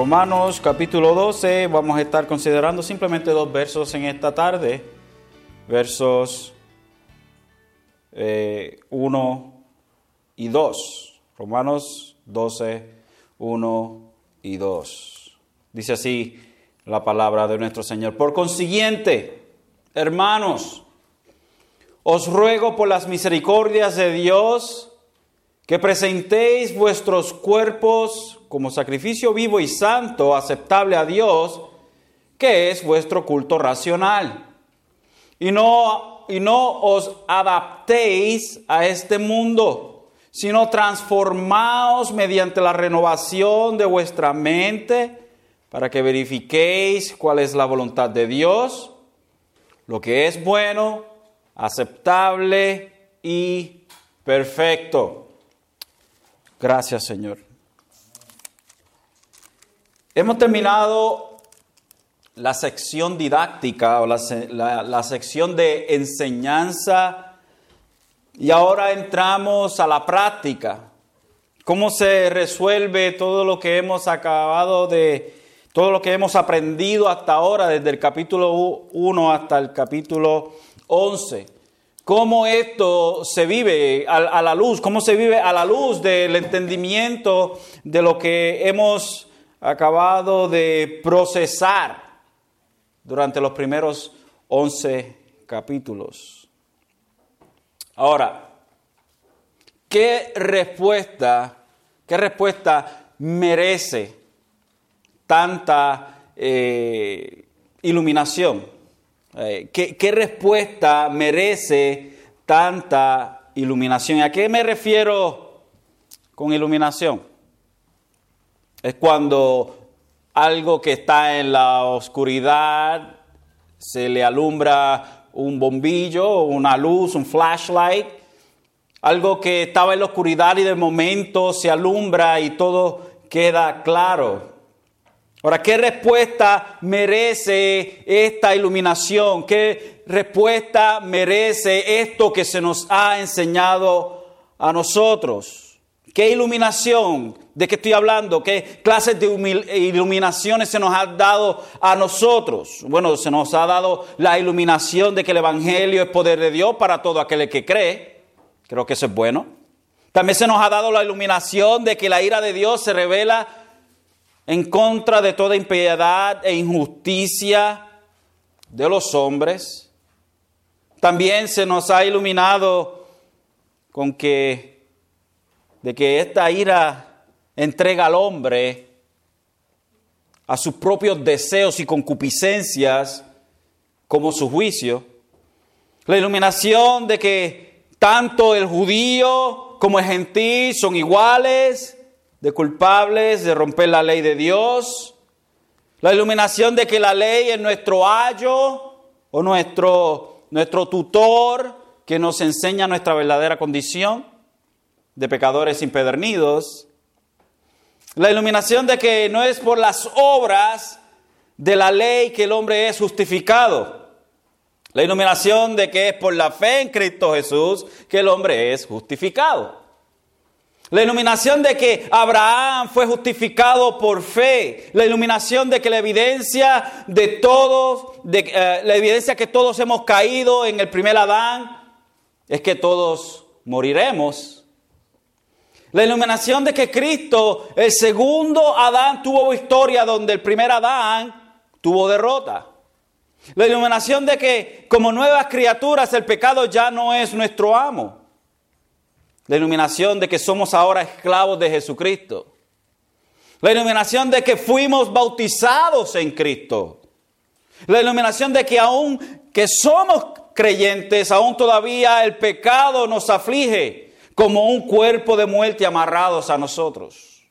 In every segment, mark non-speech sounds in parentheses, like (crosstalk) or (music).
Romanos capítulo 12, vamos a estar considerando simplemente dos versos en esta tarde, versos 1 eh, y 2. Romanos 12, 1 y 2. Dice así la palabra de nuestro Señor. Por consiguiente, hermanos, os ruego por las misericordias de Dios que presentéis vuestros cuerpos como sacrificio vivo y santo, aceptable a Dios, que es vuestro culto racional. Y no, y no os adaptéis a este mundo, sino transformaos mediante la renovación de vuestra mente para que verifiquéis cuál es la voluntad de Dios, lo que es bueno, aceptable y perfecto. Gracias, Señor. Hemos terminado la sección didáctica o la, sección de enseñanza y ahora entramos a la práctica. ¿Cómo se resuelve todo lo que hemos acabado de, todo lo que hemos aprendido hasta ahora, desde el capítulo 1 hasta el capítulo 11? ¿Cómo esto se vive a, a la luz? ¿Cómo se vive a la luz del entendimiento de lo que hemos acabado de procesar durante los primeros 11 capítulos. Ahora, ¿qué respuesta, qué respuesta merece tanta eh, iluminación? Eh, ¿qué, ¿Qué respuesta merece tanta iluminación? ¿A qué me refiero con iluminación? Es cuando algo que está en la oscuridad se le alumbra un bombillo, una luz, un flashlight. Algo que estaba en la oscuridad y de momento se alumbra y todo queda claro. Ahora, ¿qué respuesta merece esta iluminación? ¿Qué respuesta merece esto que se nos ha enseñado a nosotros? ¿Qué iluminación? ¿De qué estoy hablando? ¿Qué clases de iluminaciones se nos ha dado a nosotros? Bueno, se nos ha dado la iluminación de que el Evangelio es poder de Dios para todo aquel que cree. Creo que eso es bueno. También se nos ha dado la iluminación de que la ira de Dios se revela en contra de toda impiedad e injusticia de los hombres. También se nos ha iluminado con que de que esta ira entrega al hombre a sus propios deseos y concupiscencias como su juicio. La iluminación de que tanto el judío como el gentil son iguales, de culpables de romper la ley de Dios. La iluminación de que la ley es nuestro ayo o nuestro, nuestro tutor que nos enseña nuestra verdadera condición de pecadores impedernidos. La iluminación de que no es por las obras de la ley que el hombre es justificado. La iluminación de que es por la fe en Cristo Jesús que el hombre es justificado. La iluminación de que Abraham fue justificado por fe. La iluminación de que la evidencia de todos, eh, la evidencia que todos hemos caído en el primer Adán, es que todos moriremos. La iluminación de que Cristo, el segundo Adán, tuvo victoria donde el primer Adán tuvo derrota. La iluminación de que como nuevas criaturas el pecado ya no es nuestro amo. La iluminación de que somos ahora esclavos de Jesucristo. La iluminación de que fuimos bautizados en Cristo. La iluminación de que aún que somos creyentes, aún todavía el pecado nos aflige como un cuerpo de muerte amarrados a nosotros.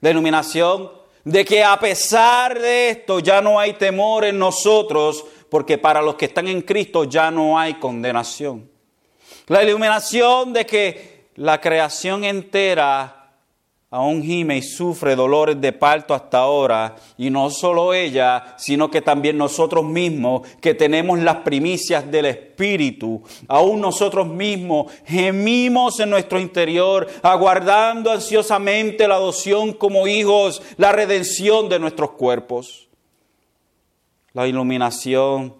Denominación de que a pesar de esto ya no hay temor en nosotros, porque para los que están en Cristo ya no hay condenación. La iluminación de que la creación entera aún gime y sufre dolores de parto hasta ahora, y no solo ella, sino que también nosotros mismos, que tenemos las primicias del Espíritu, aún nosotros mismos gemimos en nuestro interior, aguardando ansiosamente la adopción como hijos, la redención de nuestros cuerpos. La iluminación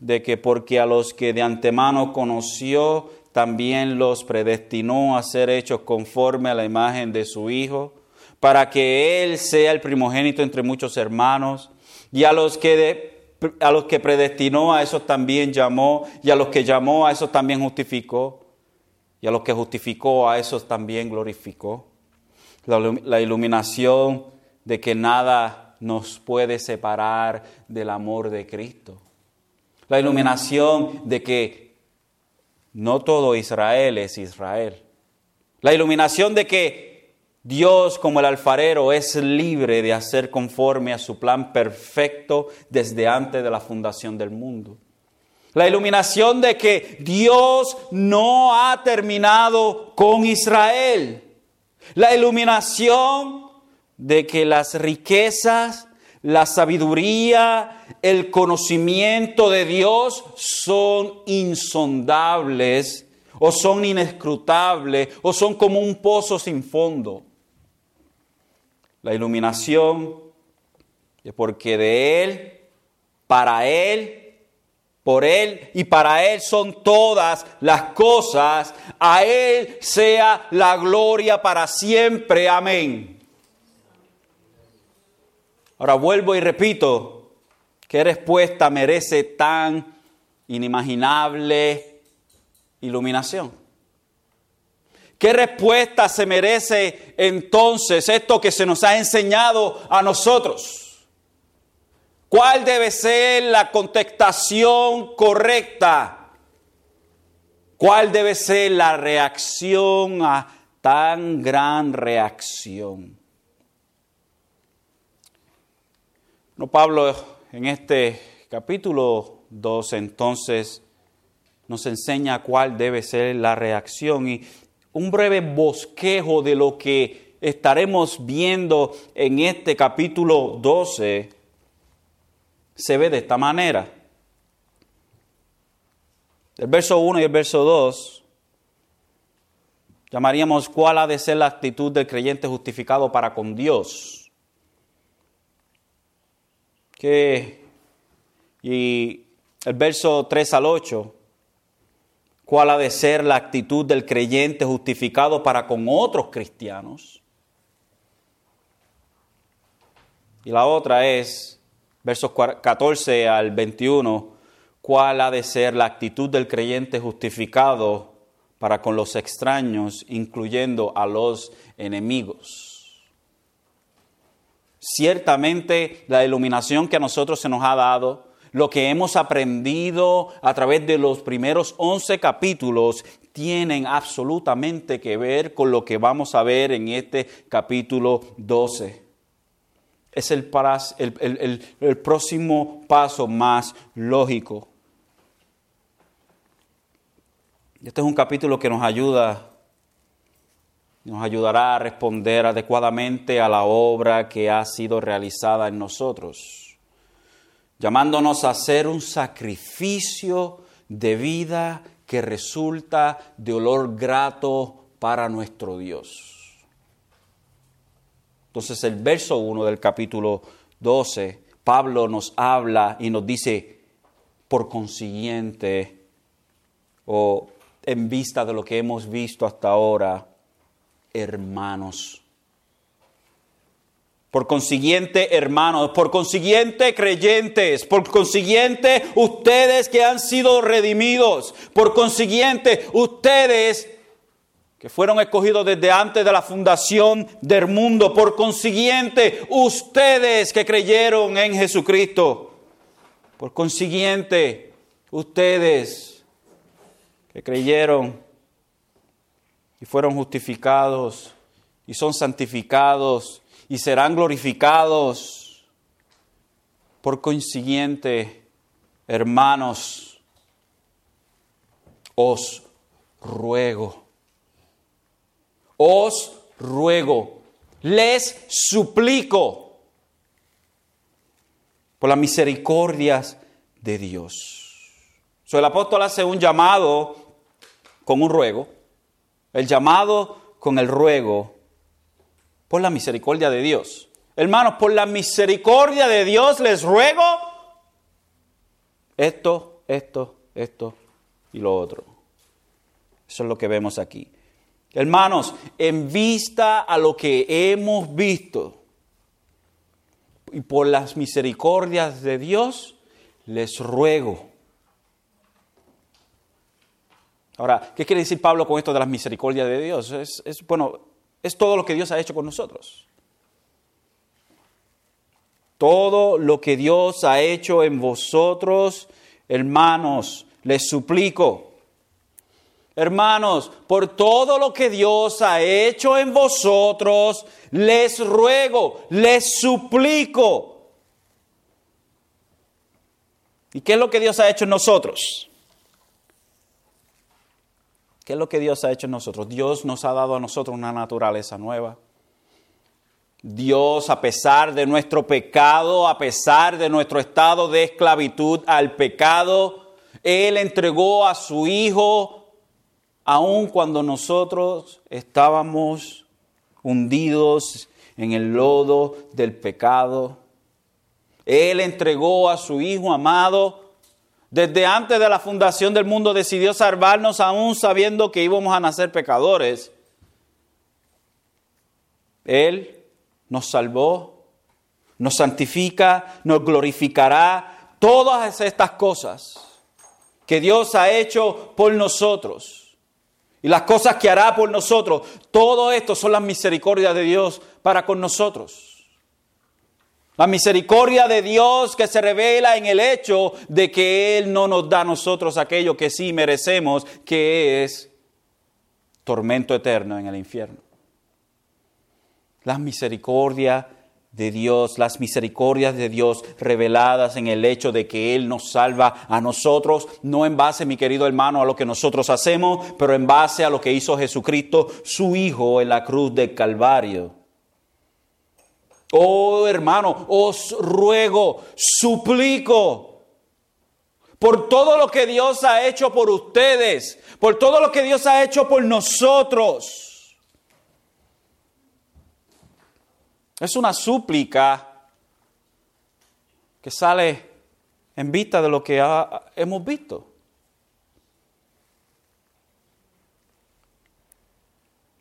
de que porque a los que de antemano conoció, también los predestinó a ser hechos conforme a la imagen de su Hijo, para que Él sea el primogénito entre muchos hermanos, y a los que, a los que predestinó a esos también llamó, y a los que llamó a esos también justificó, y a los que justificó a esos también glorificó. La, iluminación de que nada nos puede separar del amor de Cristo. La iluminación de que no todo Israel es Israel. La iluminación de que Dios como el alfarero es libre de hacer conforme a su plan perfecto desde antes de la fundación del mundo. La iluminación de que Dios no ha terminado con Israel. La iluminación de que las riquezas, la sabiduría, el conocimiento de Dios son insondables o son inescrutables o son como un pozo sin fondo. La iluminación es porque de Él, para Él, por Él y para Él son todas las cosas. A Él sea la gloria para siempre. Amén. Ahora vuelvo y repito, ¿Qué respuesta merece tan inimaginable iluminación? ¿Qué respuesta se merece entonces esto que se nos ha enseñado a nosotros? ¿Cuál debe ser la contestación correcta? ¿Cuál debe ser la reacción a tan gran reacción? Pablo en este capítulo 2 entonces nos enseña cuál debe ser la reacción y un breve bosquejo de lo que estaremos viendo en este capítulo 12 se ve de esta manera. El verso 1 y el verso 2 llamaríamos cuál ha de ser la actitud del creyente justificado para con Dios que, y el verso 3 al 8, cuál ha de ser la actitud del creyente justificado para con otros cristianos. Y la otra es, versos 14 al 21, cuál ha de ser la actitud del creyente justificado para con los extraños, incluyendo a los enemigos. Ciertamente la iluminación que a nosotros se nos ha dado, lo que hemos aprendido a través de los primeros 11 capítulos, tienen absolutamente que ver con lo que vamos a ver en este capítulo 12. Es el, el, el próximo paso más lógico. Este es un capítulo que nos ayuda nos ayudará a responder adecuadamente a la obra que ha sido realizada en nosotros, llamándonos a hacer un sacrificio de vida que resulta de olor grato para nuestro Dios. Entonces el verso 1 del capítulo 12, Pablo nos habla y nos dice, por consiguiente, o en vista de lo que hemos visto hasta ahora, hermanos. Por consiguiente, hermanos, por consiguiente, creyentes, por consiguiente, ustedes que han sido redimidos, por consiguiente, ustedes que fueron escogidos desde antes de la fundación del mundo, por consiguiente, ustedes que creyeron en Jesucristo, por consiguiente, ustedes que creyeron y fueron justificados y son santificados y serán glorificados. Por consiguiente, hermanos, os ruego, os ruego les suplico por las misericordias de Dios. So, el apóstol hace un llamado con un ruego, el llamado con el ruego por la misericordia de Dios. Hermanos, por la misericordia de Dios les ruego esto, esto, esto y lo otro. Eso es lo que vemos aquí. Hermanos, en vista a lo que hemos visto y por las misericordias de Dios, les ruego. Ahora, ¿qué quiere decir Pablo con esto de las misericordias de Dios? Es, es, bueno, es todo lo que Dios ha hecho con nosotros. Todo lo que Dios ha hecho en vosotros, hermanos, les suplico Hermanos, por todo lo que Dios ha hecho en vosotros, les ruego, les suplico. ¿Y qué es lo que Dios ha hecho en nosotros? ¿Qué es lo que Dios ha hecho en nosotros? Dios nos ha dado a nosotros una naturaleza nueva. Dios, a pesar de nuestro pecado, a pesar de nuestro estado de esclavitud al pecado, Él entregó a su Hijo aun cuando nosotros estábamos hundidos en el lodo del pecado. Él entregó a su Hijo amado. Desde antes de la fundación del mundo decidió salvarnos aún sabiendo que íbamos a nacer pecadores. Él nos salvó, nos santifica, nos glorificará. Todas estas cosas que Dios ha hecho por nosotros y las cosas que hará por nosotros. Todo esto son las misericordias de Dios para con nosotros. La misericordia de Dios que se revela en el hecho de que Él no nos da a nosotros aquello que sí merecemos, que es tormento eterno en el infierno. La misericordia de Dios, las misericordias de Dios reveladas en el hecho de que Él nos salva a nosotros, no en base, mi querido hermano, a lo que nosotros hacemos, pero en base a lo que hizo Jesucristo, su Hijo, en la cruz del Calvario. Oh hermano, os ruego, suplico, por todo lo que Dios ha hecho por ustedes, por todo lo que Dios ha hecho por nosotros Es una súplica que sale en vista de lo que hemos visto.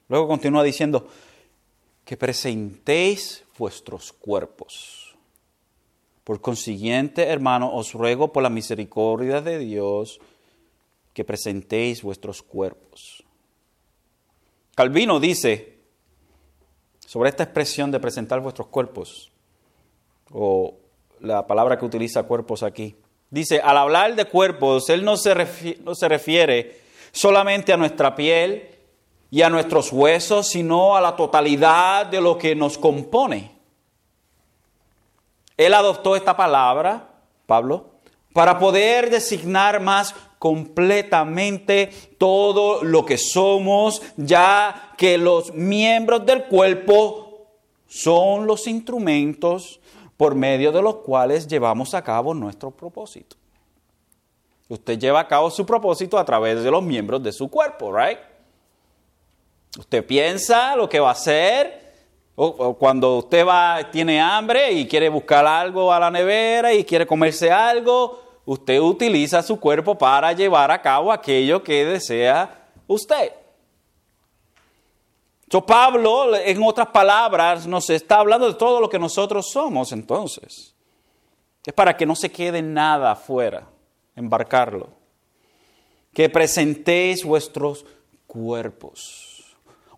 Luego continúa diciendo que presentéis vuestros cuerpos. Por consiguiente, hermano, os ruego por la misericordia de Dios que presentéis vuestros cuerpos. Calvino dice, sobre esta expresión de presentar vuestros cuerpos, o la palabra que utiliza cuerpos aquí. Dice, al hablar de cuerpos, Él no se, refiere, no se refiere solamente a nuestra piel y a nuestros huesos, sino a la totalidad de lo que nos compone. Él adoptó esta palabra, Pablo, para poder designar más completamente todo lo que somos, ya que los miembros del cuerpo son los instrumentos por medio de los cuales llevamos a cabo nuestro propósito. Usted lleva a cabo su propósito a través de los miembros de su cuerpo, ¿right? Usted piensa lo que va a hacer, o, cuando usted va, tiene hambre y quiere buscar algo a la nevera y quiere comerse algo, usted utiliza su cuerpo para llevar a cabo aquello que desea usted. So, Pablo, en otras palabras, nos está hablando de todo lo que nosotros somos entonces. Es para que no se quede nada afuera, embarcarlo. Que presentéis vuestros cuerpos.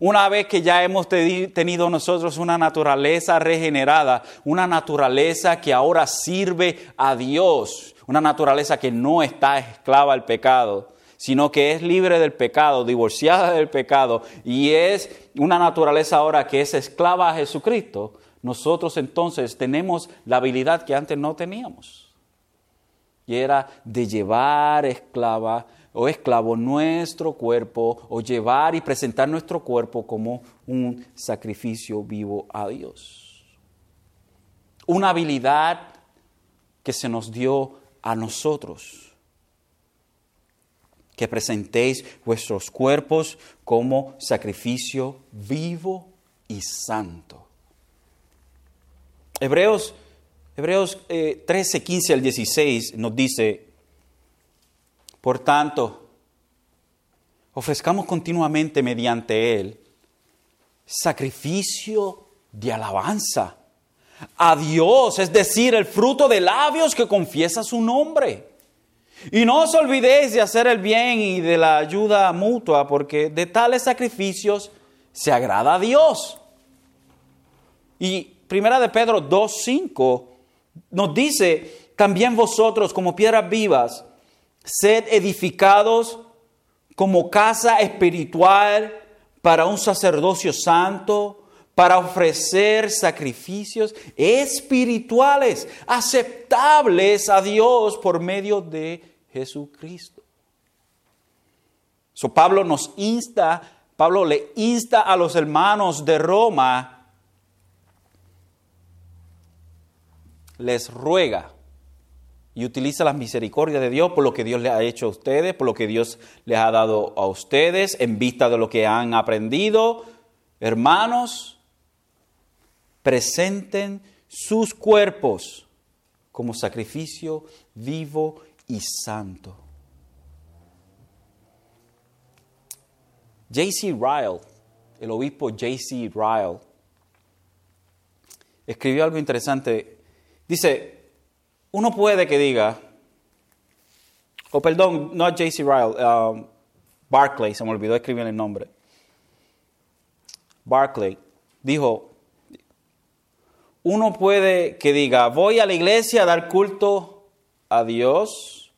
Una vez que ya hemos tenido nosotros una naturaleza regenerada, una naturaleza que ahora sirve a Dios, una naturaleza que no está esclava al pecado, sino que es libre del pecado, divorciada del pecado, y es una naturaleza ahora que es esclava a Jesucristo, nosotros entonces tenemos la habilidad que antes no teníamos. Y era de llevar esclava o esclavo nuestro cuerpo o llevar y presentar nuestro cuerpo como un sacrificio vivo a Dios. Una habilidad que se nos dio a nosotros. Que presentéis vuestros cuerpos como sacrificio vivo y santo. Hebreos, Hebreos 13, eh, 15 al 16 nos dice, por tanto, ofrezcamos continuamente mediante Él sacrificio de alabanza a Dios, es decir, el fruto de labios que confiesa su nombre. Y no os olvidéis de hacer el bien y de la ayuda mutua, porque de tales sacrificios se agrada a Dios. Y Primera de Pedro 2.5 nos dice, también vosotros como piedras vivas, sed edificados como casa espiritual para un sacerdocio santo, para ofrecer sacrificios espirituales aceptables a Dios por medio de Jesucristo. Pablo nos insta, Pablo le insta a los hermanos de Roma, les ruega y utiliza la misericordia de Dios por lo que Dios le ha hecho a ustedes, por lo que Dios les ha dado a ustedes, en vista de lo que han aprendido. Hermanos, presenten sus cuerpos como sacrificio vivo y santo. J.C. Ryle, el obispo J.C. Ryle, escribió algo interesante. Dice, uno puede que diga, o perdón, no J.C. Ryle, um, Barclay, se me olvidó escribir el nombre. Barclay dijo, uno puede que diga, voy a la iglesia a dar culto a Dios,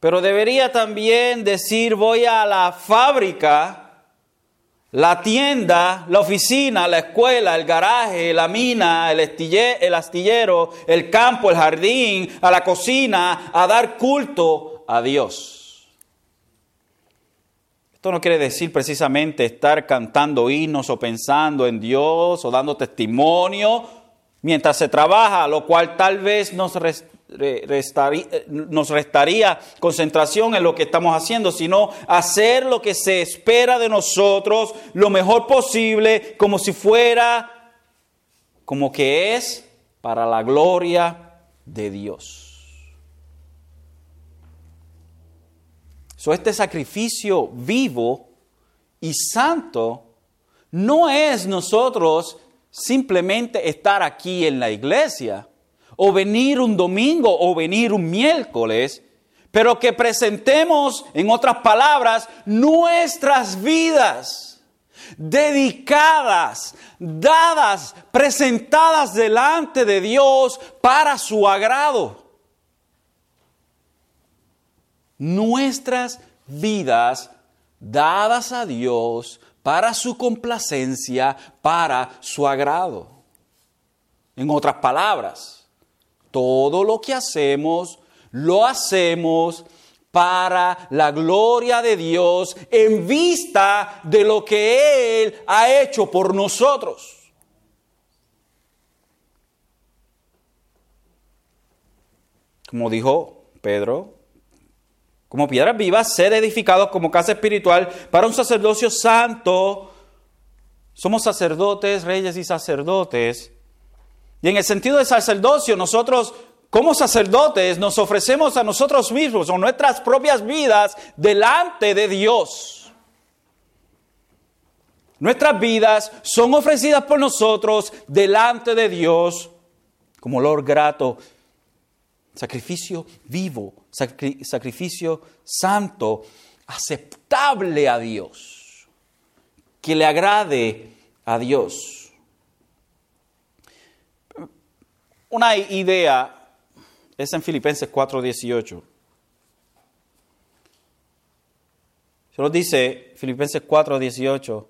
pero debería también decir, voy a la fábrica la tienda, la oficina, la escuela, el garaje, la mina, el, el astillero, el campo, el jardín, a la cocina, a dar culto a Dios. Esto no quiere decir precisamente estar cantando himnos o pensando en Dios o dando testimonio mientras se trabaja, lo cual tal vez nos eh, nos restaría concentración en lo que estamos haciendo, sino hacer lo que se espera de nosotros lo mejor posible, como si fuera, como que es para la gloria de Dios. So, este sacrificio vivo y santo no es nosotros simplemente estar aquí en la iglesia o venir un domingo o venir un miércoles, pero que presentemos, en otras palabras, nuestras vidas dedicadas, dadas, presentadas delante de Dios para su agrado. Nuestras vidas dadas a Dios para su complacencia, para su agrado. En otras palabras, todo lo que hacemos, lo hacemos para la gloria de Dios en vista de lo que Él ha hecho por nosotros. Como dijo Pedro, como piedras vivas, ser edificados como casa espiritual para un sacerdocio santo. Somos sacerdotes, reyes y sacerdotes y en el sentido de sacerdocio, nosotros como sacerdotes nos ofrecemos a nosotros mismos o nuestras propias vidas delante de Dios. Nuestras vidas son ofrecidas por nosotros delante de Dios como olor grato, sacrificio vivo, sacrificio santo, aceptable a Dios, que le agrade a Dios. Una idea es en Filipenses 4:18. Se lo dice Filipenses 4:18,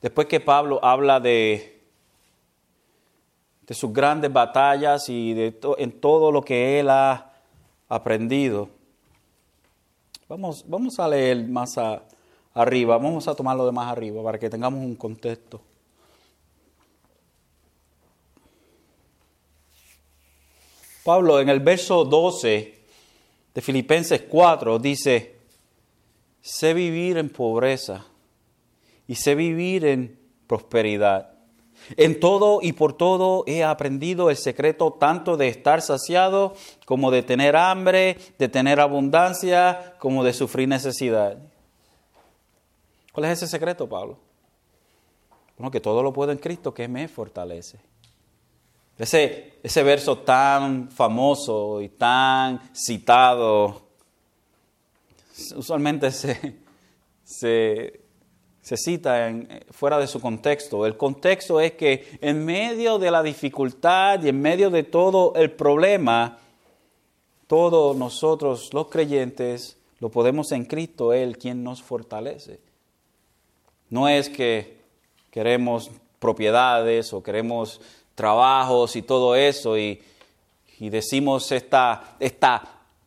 después que Pablo habla de, de sus grandes batallas y de en todo lo que él ha aprendido. Vamos, vamos a leer más arriba, vamos a tomarlo de más arriba para que tengamos un contexto. Pablo en el verso 12 de Filipenses 4 dice, sé vivir en pobreza y sé vivir en prosperidad. En todo y por todo he aprendido el secreto tanto de estar saciado como de tener hambre, de tener abundancia, como de sufrir necesidad. ¿Cuál es ese secreto, Pablo? Bueno, que todo lo puedo en Cristo que me fortalece. Ese, ese verso tan famoso y tan citado, usualmente se, se, se cita fuera de su contexto. El contexto es que en medio de la dificultad y en medio de todo el problema, todos nosotros los creyentes lo podemos en Cristo, Él quien nos fortalece. No es que queremos propiedades o queremos trabajos y todo eso, y, decimos esta, esta,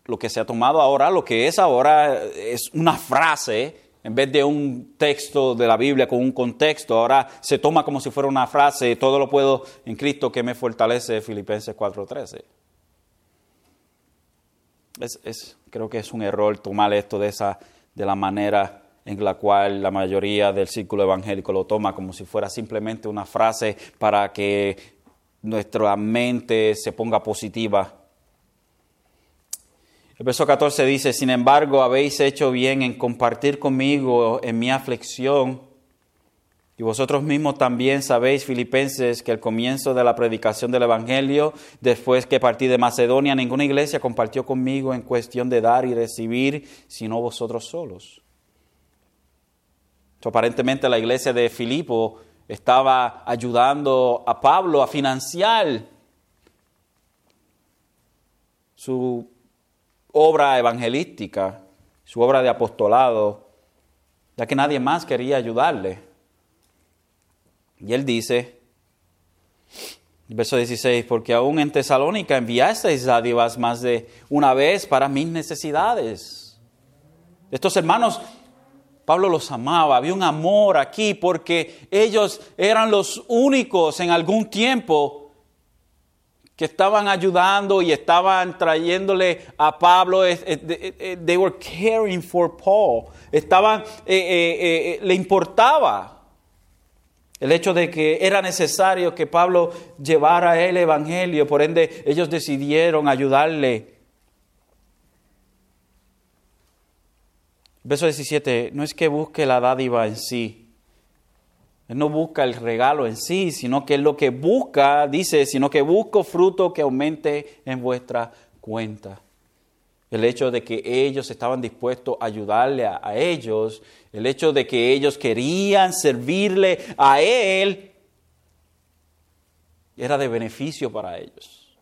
lo que se ha tomado ahora, lo que es ahora es una frase, en vez de un texto de la Biblia con un contexto, ahora se toma como si fuera una frase, todo lo puedo en Cristo que me fortalece, Filipenses 4:13. Es, es, creo que es un error tomar esto de, esa, de la manera en la cual la mayoría del círculo evangélico lo toma como si fuera simplemente una frase para que nuestra mente se ponga positiva. El verso 14 dice, sin embargo, habéis hecho bien en compartir conmigo en mi aflicción. Y vosotros mismos también sabéis, filipenses, que al comienzo de la predicación del Evangelio, después que partí de Macedonia, ninguna iglesia compartió conmigo en cuestión de dar y recibir, sino vosotros solos. aparentemente la iglesia de Filipo estaba ayudando a Pablo a financiar su obra evangelística, su obra de apostolado, ya que nadie más quería ayudarle. Y él dice, verso 16, porque aún en Tesalónica enviasteis dádivas más de una vez para mis necesidades. Estos hermanos Pablo los amaba, había un amor aquí porque ellos eran los únicos en algún tiempo que estaban ayudando y estaban trayéndole a Pablo, they were caring for Paul, estaban, eh, eh, eh, le importaba el hecho de que era necesario que Pablo llevara el Evangelio, por ende ellos decidieron ayudarle Verso 17, no es que busque la dádiva en sí. Él no busca el regalo en sí, sino que lo que busca, dice, sino que busco fruto que aumente en vuestra cuenta. El hecho de que ellos estaban dispuestos a ayudarle a, a ellos, el hecho de que ellos querían servirle a Él, era de beneficio para ellos.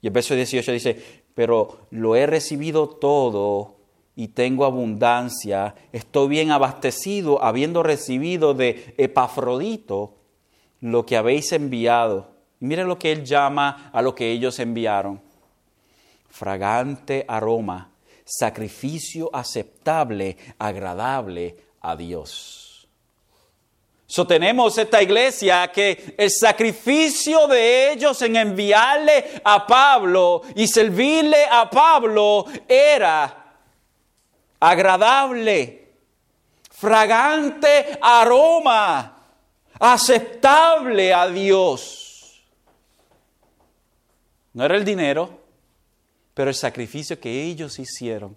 Y el verso 18 dice, pero lo he recibido todo y tengo abundancia, estoy bien abastecido, habiendo recibido de Epafrodito lo que habéis enviado. Y miren lo que él llama a lo que ellos enviaron. Fragante aroma, sacrificio aceptable, agradable a Dios. Sostenemos esta iglesia que el sacrificio de ellos en enviarle a Pablo y servirle a Pablo era agradable, fragante aroma, aceptable a Dios. No era el dinero, pero el sacrificio que ellos hicieron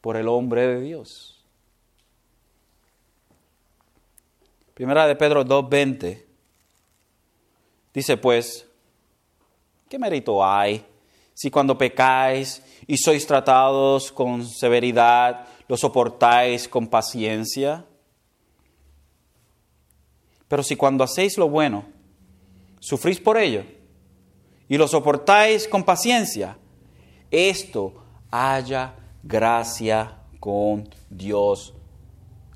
por el hombre de Dios. Primera de Pedro 2.20 dice pues, ¿qué mérito hay si cuando pecáis y sois tratados con severidad, lo soportáis con paciencia. Pero si cuando hacéis lo bueno, sufrís por ello y lo soportáis con paciencia, esto haya gracia con Dios.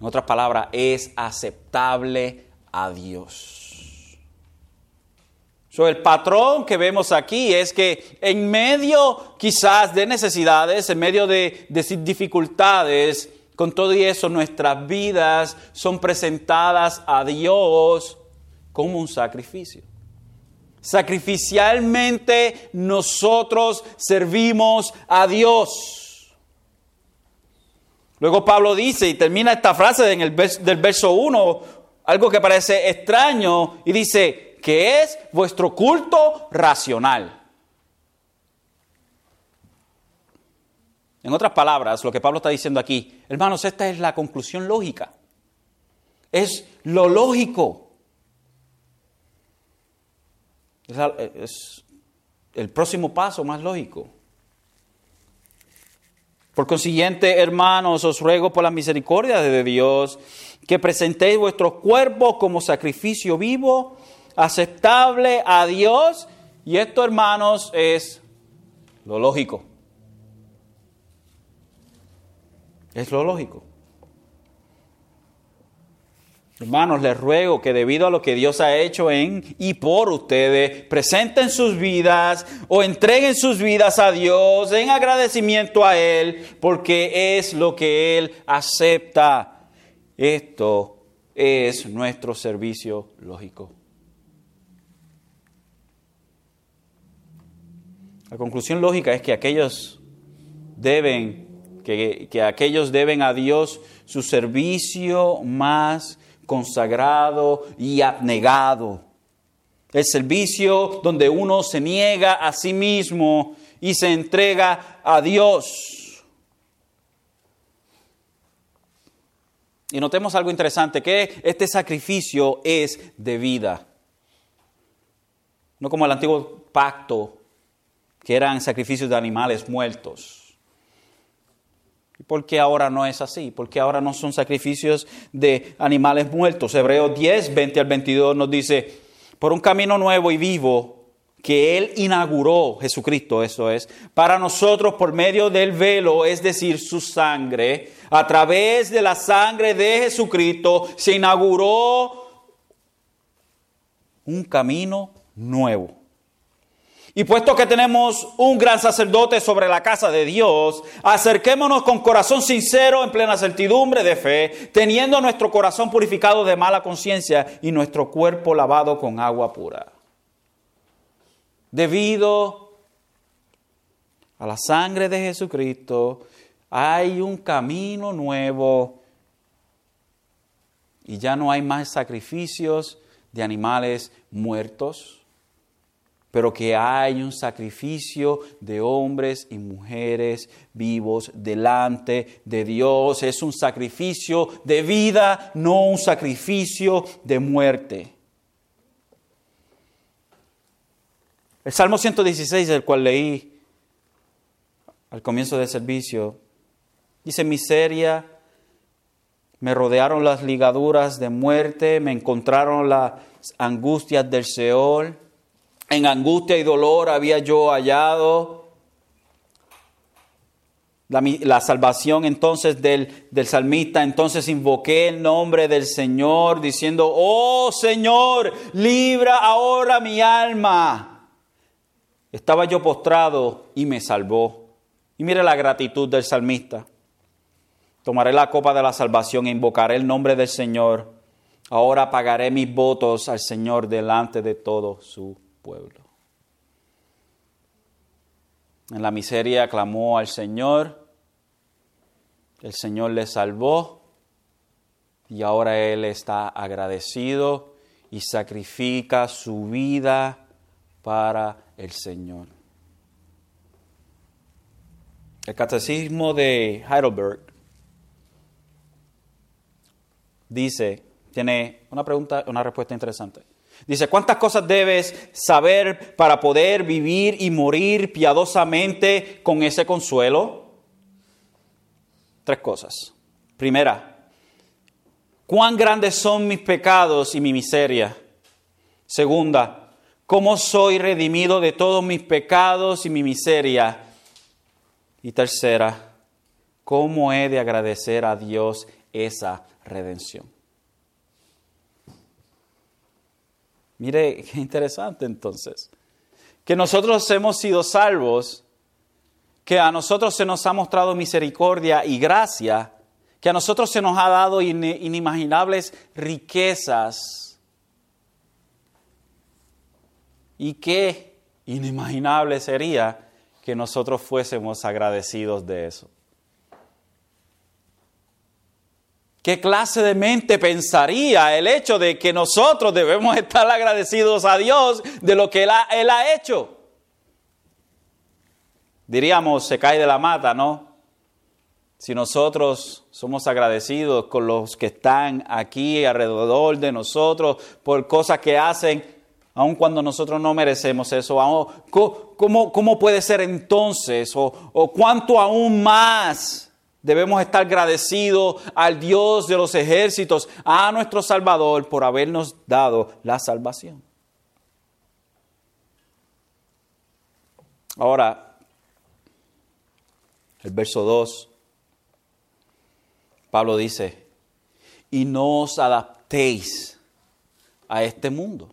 En otras palabras, es aceptable a Dios. El patrón que vemos aquí es que en medio quizás de necesidades, en medio de, de dificultades, con todo eso nuestras vidas son presentadas a Dios como un sacrificio. Sacrificialmente nosotros servimos a Dios. Luego Pablo dice, y termina esta frase en el del verso 1, algo que parece extraño, y dice, que es vuestro culto racional. En otras palabras, lo que Pablo está diciendo aquí, hermanos, esta es la conclusión lógica. Es lo lógico. Es, el próximo paso más lógico. Por consiguiente, hermanos, os ruego por la misericordia de Dios que presentéis vuestros cuerpos como sacrificio vivo, aceptable a Dios. Y esto, hermanos, es lo lógico. Es lo lógico. Hermanos, les ruego que debido a lo que Dios ha hecho en y por ustedes, presenten sus vidas o entreguen sus vidas a Dios en agradecimiento a Él, porque es lo que Él acepta. Esto es nuestro servicio lógico. La conclusión lógica es que aquellos deben que, aquellos deben a Dios su servicio más consagrado y abnegado. El servicio donde uno se niega a sí mismo y se entrega a Dios. Y notemos algo interesante, que este sacrificio es de vida. No como el antiguo pacto, que eran sacrificios de animales muertos. ¿Por qué ahora no es así? ¿Por qué ahora no son sacrificios de animales muertos? Hebreos 10, 20 al 22 nos dice, por un camino nuevo y vivo que Él inauguró, Jesucristo eso es, para nosotros por medio del velo, es decir, su sangre, a través de la sangre de Jesucristo, se inauguró un camino nuevo y puesto que tenemos un gran sacerdote sobre la casa de Dios, acerquémonos con corazón sincero en plena certidumbre de fe, teniendo nuestro corazón purificado de mala conciencia y nuestro cuerpo lavado con agua pura. Debido a la sangre de Jesucristo, hay un camino nuevo y ya no hay más sacrificios de animales muertos pero que hay un sacrificio de hombres y mujeres vivos delante de Dios. Es un sacrificio de vida, no un sacrificio de muerte. El Salmo 116, el cual leí al comienzo del servicio, dice, miseria, me rodearon las ligaduras de muerte, me encontraron las angustias del Seol en angustia y dolor había yo hallado la, salvación entonces del, del, salmista. Entonces invoqué el nombre del Señor diciendo, oh Señor, libra ahora mi alma. Estaba yo postrado y me salvó. Y mire la gratitud del salmista. Tomaré la copa de la salvación e invocaré el nombre del Señor. Ahora pagaré mis votos al Señor delante de todo su pueblo. En la miseria clamó al Señor, el Señor le salvó y ahora él está agradecido y sacrifica su vida para el Señor. El catecismo de Heidelberg dice, tiene una pregunta, una respuesta interesante. Dice, ¿cuántas cosas debes saber para poder vivir y morir piadosamente con ese consuelo? Tres cosas. Primera, ¿cuán grandes son mis pecados y mi miseria? Segunda, ¿cómo soy redimido de todos mis pecados y mi miseria? Y tercera, ¿cómo he de agradecer a Dios esa redención? Mire, (laughs) qué interesante entonces. Que nosotros hemos sido salvos, que a nosotros se nos ha mostrado misericordia y gracia, que a nosotros se nos ha dado inimaginables riquezas. Y qué inimaginable sería que nosotros fuésemos agradecidos de eso. ¿Qué clase de mente pensaría el hecho de que nosotros debemos (laughs) estar agradecidos a Dios de lo que Él ha, hecho? Diríamos, se cae de la mata, ¿no? Si nosotros somos agradecidos con los que están aquí alrededor de nosotros por cosas que hacen, aun cuando nosotros no merecemos eso, ¿cómo, cómo puede ser entonces? ¿O, o cuánto aún más? Debemos estar agradecidos al Dios de los ejércitos, a nuestro Salvador, por habernos dado la salvación. Ahora, el verso 2, Pablo dice, y no os adaptéis a este mundo,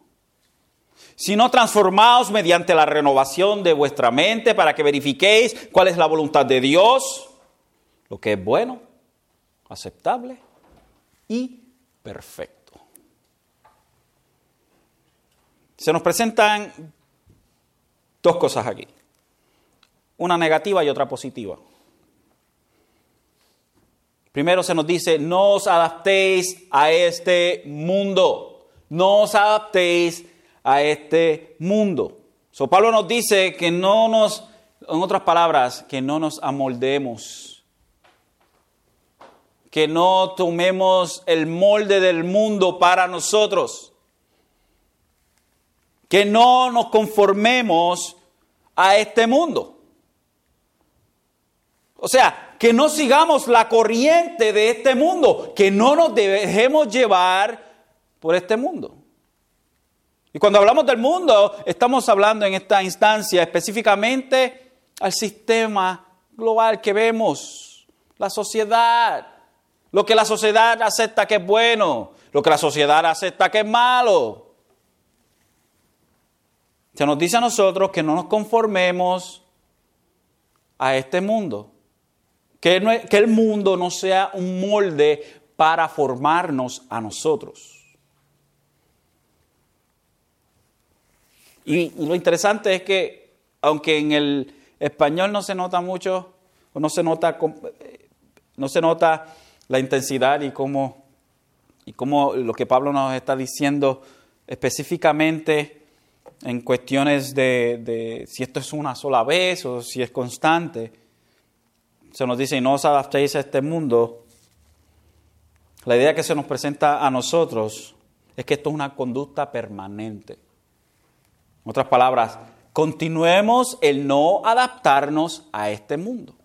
sino transformaos mediante la renovación de vuestra mente para que verifiquéis cuál es la voluntad de Dios lo que es bueno, aceptable y perfecto. Se nos presentan dos cosas aquí, una negativa y otra positiva. Primero se nos dice, no os adaptéis a este mundo, no os adaptéis a este mundo. So, Pablo nos dice que no nos, en otras palabras, que no nos amoldemos que no tomemos el molde del mundo para nosotros, que no nos conformemos a este mundo. O sea, que no sigamos la corriente de este mundo, que no nos dejemos llevar por este mundo. Y cuando hablamos del mundo, estamos hablando en esta instancia específicamente al sistema global que vemos, la sociedad, lo que la sociedad acepta que es bueno, lo que la sociedad acepta que es malo. Se nos dice a nosotros que no nos conformemos a este mundo, que, el mundo no sea un molde para formarnos a nosotros. Y, y, lo interesante es que, aunque en el español no se nota mucho, o no se nota, no se nota la intensidad y cómo, y cómo lo que Pablo nos está diciendo específicamente en cuestiones de, de, si esto es una sola vez o si es constante. Se nos dice, y no os adaptéis a este mundo. La idea que se nos presenta a nosotros es que esto es una conducta permanente. En otras palabras, continuemos el no adaptarnos a este mundo.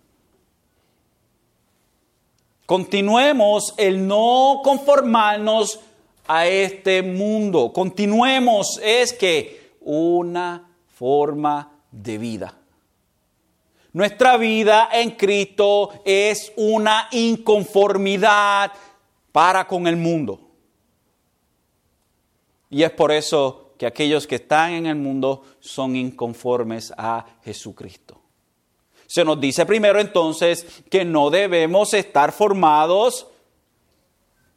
Continuemos el no conformarnos a este mundo. Continuemos es que una forma de vida. Nuestra vida en Cristo es una inconformidad para con el mundo. Y es por eso que aquellos que están en el mundo son inconformes a Jesucristo. Se nos dice primero entonces que no debemos estar formados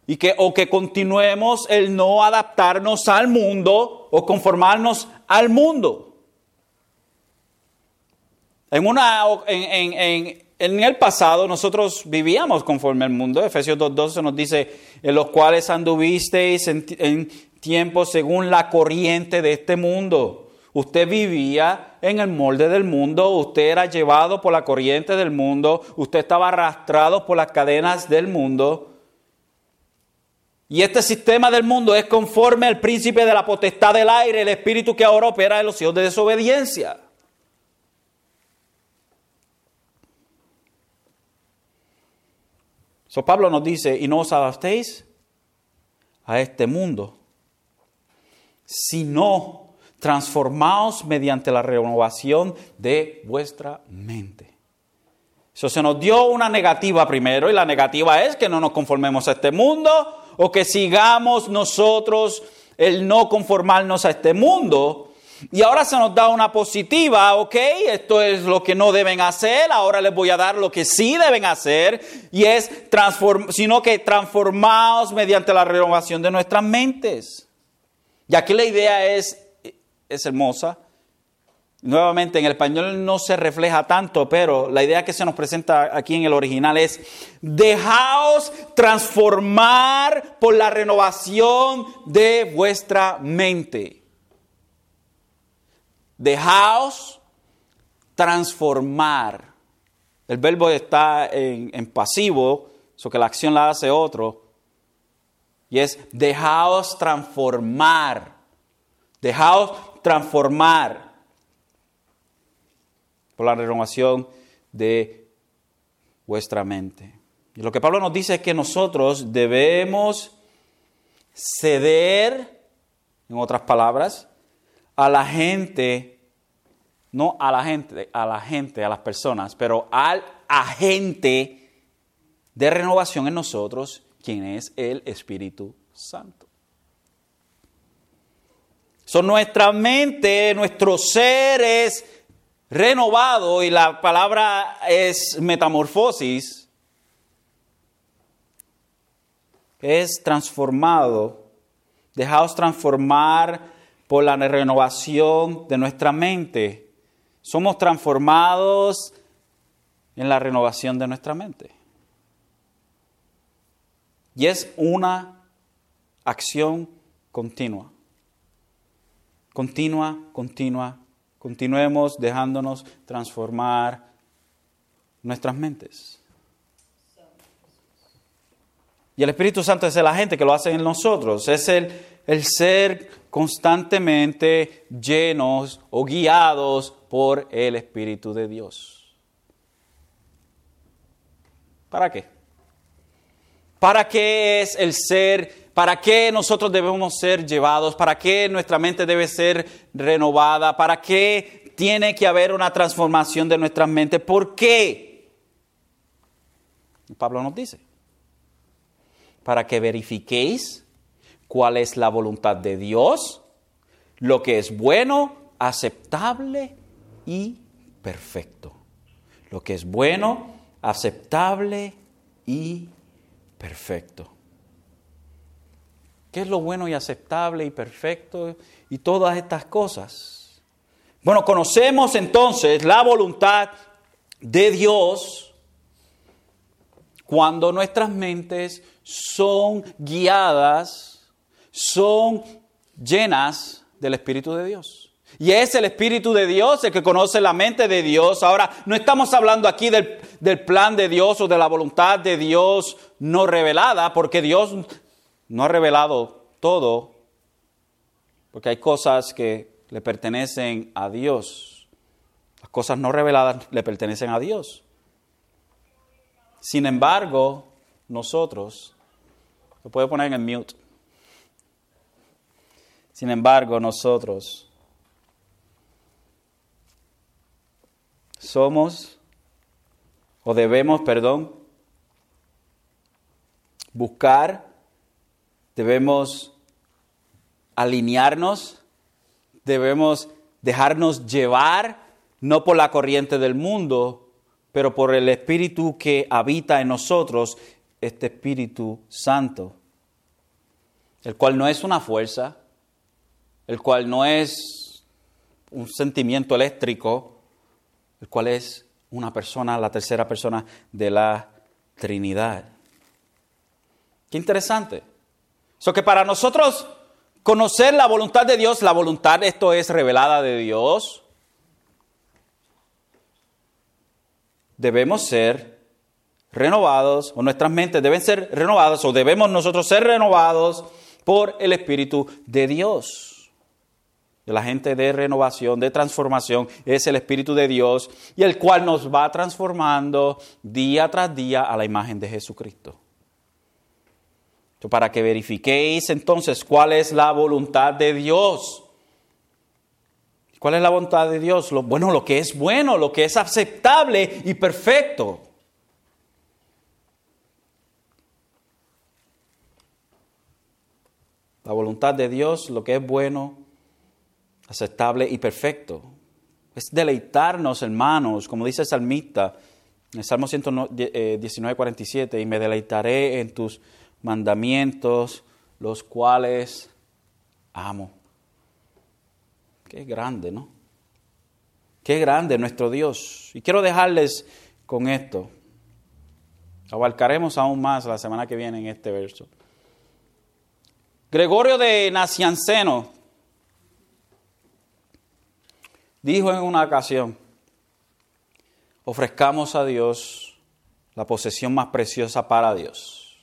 y que o que continuemos el no adaptarnos al mundo o conformarnos al mundo. En, una, en, el pasado nosotros vivíamos conforme al mundo. Efesios 2.12 nos dice, en los cuales anduvisteis en, en tiempos según la corriente de este mundo Usted vivía en el molde del mundo, usted era llevado por la corriente del mundo, usted estaba arrastrado por las cadenas del mundo. Y este sistema del mundo es conforme al príncipe de la potestad del aire, el espíritu que ahora opera en los hijos de desobediencia. So Pablo nos dice, y no os adaptéis a este mundo, sino transformaos mediante la renovación de vuestra mente. Eso se nos dio una negativa primero y la negativa es que no nos conformemos a este mundo o que sigamos nosotros el no conformarnos a este mundo. Y ahora se nos da una positiva, ok, esto es lo que no deben hacer, ahora les voy a dar lo que sí deben hacer, y es sino que transformados mediante la renovación de nuestras mentes. Y aquí la idea es, es hermosa. Nuevamente, en el español no se refleja tanto, pero la idea que se nos presenta aquí en el original es, dejaos transformar por la renovación de vuestra mente. Dejaos transformar. El verbo está en, pasivo, eso que la acción la hace otro. Y es dejaos transformar. Dejaos transformar por la renovación de vuestra mente. Y lo que Pablo nos dice es que nosotros debemos ceder, en otras palabras, a la gente, no a la gente, a la gente, a las personas, pero al agente de renovación en nosotros, quien es el Espíritu Santo. Son nuestra mente, nuestro ser es renovado y la palabra es metamorfosis, es transformado. Dejaos transformar por la renovación de nuestra mente. Somos transformados en la renovación de nuestra mente. Y es una acción continua. Continua, continua. Continuemos dejándonos transformar nuestras mentes. Y el Espíritu Santo es el agente que lo hace en nosotros. Es el, el ser constantemente llenos o guiados por el Espíritu de Dios. ¿Para qué? ¿Para qué es el ser? ¿Para qué nosotros debemos ser llevados? ¿Para qué nuestra mente debe ser renovada? ¿Para qué tiene que haber una transformación de nuestra mente? ¿Por qué? Pablo nos dice, para que verifiquéis cuál es la voluntad de Dios, lo que es bueno, aceptable y perfecto. Lo que es bueno, aceptable y perfecto. ¿Qué es lo bueno y aceptable y perfecto? Y todas estas cosas. Bueno, conocemos entonces la voluntad de Dios cuando nuestras mentes son guiadas son llenas del Espíritu de Dios. Y es el Espíritu de Dios el que conoce la mente de Dios. Ahora, no estamos hablando aquí del, plan de Dios o de la voluntad de Dios no revelada, porque Dios no ha revelado todo, porque hay cosas que le pertenecen a Dios. Las cosas no reveladas le pertenecen a Dios. Sin embargo, nosotros, lo puedo poner en mute. Sin embargo, nosotros somos, o debemos, perdón, buscar, debemos alinearnos, debemos dejarnos llevar, no por la corriente del mundo, pero por el Espíritu que habita en nosotros, este Espíritu Santo, el cual no es una fuerza, el cual no es un sentimiento eléctrico, el cual es una persona, la tercera persona de la Trinidad. Qué interesante. Eso que para nosotros conocer la voluntad de Dios, la voluntad, esto es revelada de Dios, debemos ser renovados, o nuestras mentes deben ser renovadas, o debemos nosotros ser renovados por el Espíritu de Dios la gente de renovación, de transformación, es el Espíritu de Dios y el cual nos va transformando día tras día a la imagen de Jesucristo. Para que verifiquéis entonces cuál es la voluntad de Dios. ¿Cuál es la voluntad de Dios? Lo, bueno, lo que es bueno, lo que es aceptable y perfecto. la voluntad de Dios, lo que es bueno, aceptable y perfecto. Es deleitarnos, hermanos, como dice el salmista en el Salmo 119, 47, y me deleitaré en tus mandamientos, los cuales amo. Qué grande, ¿no? Qué grande nuestro Dios. Y quiero dejarles con esto. Abarcaremos aún más la semana que viene en este verso. Gregorio de Nacianceno dijo en una ocasión, ofrezcamos a Dios la posesión más preciosa para Dios.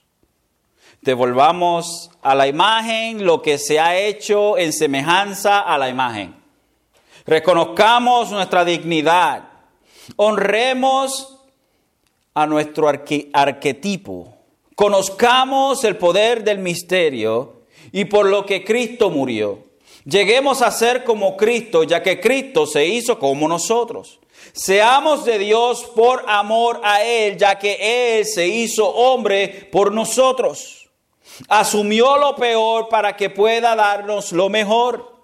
Devolvamos a la imagen lo que se ha hecho en semejanza a la imagen. Reconozcamos nuestra dignidad. Honremos a nuestro arquetipo. Conozcamos el poder del misterio y por lo que Cristo murió. Lleguemos a ser como Cristo, ya que Cristo se hizo como nosotros. Seamos de Dios por amor a Él, ya que Él se hizo hombre por nosotros. Asumió lo peor para que pueda darnos lo mejor.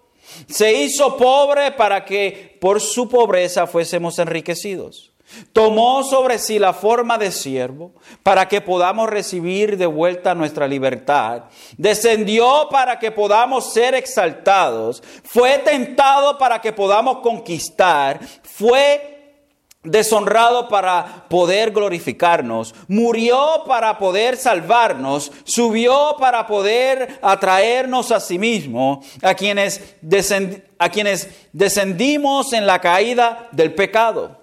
Se hizo pobre para que por su pobreza fuésemos enriquecidos. Tomó sobre sí la forma de siervo para que podamos recibir de vuelta nuestra libertad. Descendió para que podamos ser exaltados. Fue tentado para que podamos conquistar. Fue deshonrado para poder glorificarnos, murió para poder salvarnos, subió para poder atraernos a sí mismo, a quienes, a quienes descendimos en la caída del pecado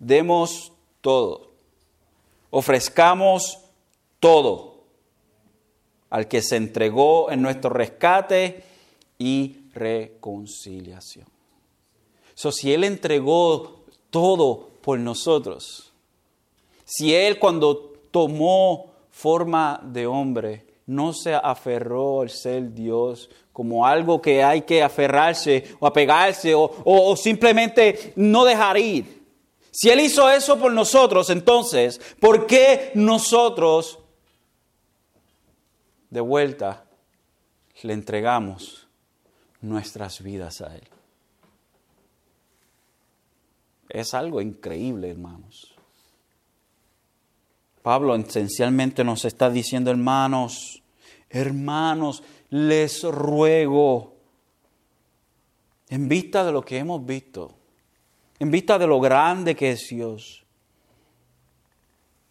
demos todo, ofrezcamos todo al que se entregó en nuestro rescate y reconciliación. So, si Él entregó todo por nosotros, si Él cuando tomó forma de hombre no se aferró al ser Dios como algo que hay que aferrarse o apegarse o, o simplemente no dejar ir, si Él hizo eso por nosotros, entonces, ¿por qué nosotros de vuelta le entregamos nuestras vidas a Él? Es algo increíble, hermanos. Pablo esencialmente nos está diciendo, hermanos, hermanos, les ruego, en vista de lo que hemos visto, en vista de lo grande que es Dios,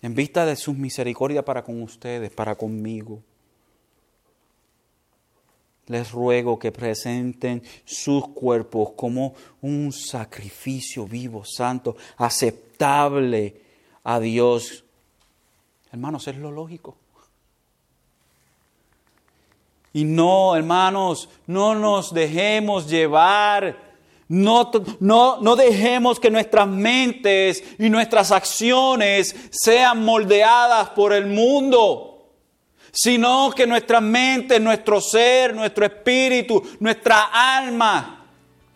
en vista de sus misericordias para con ustedes, para conmigo. Les ruego que presenten sus cuerpos como un sacrificio vivo, santo, aceptable a Dios. Hermanos, es lo lógico. Y no, hermanos, no nos dejemos llevar no, no, dejemos que nuestras mentes y nuestras acciones sean moldeadas por el mundo, sino que nuestra mente, nuestro ser, nuestro espíritu, nuestra alma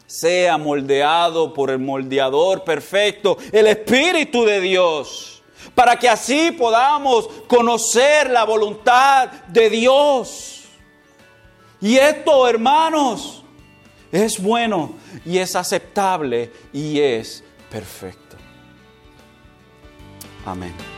sea moldeado por el moldeador perfecto, el Espíritu de Dios, para que así podamos conocer la voluntad de Dios. Y esto, hermanos, es bueno y es aceptable y es perfecto. Amén.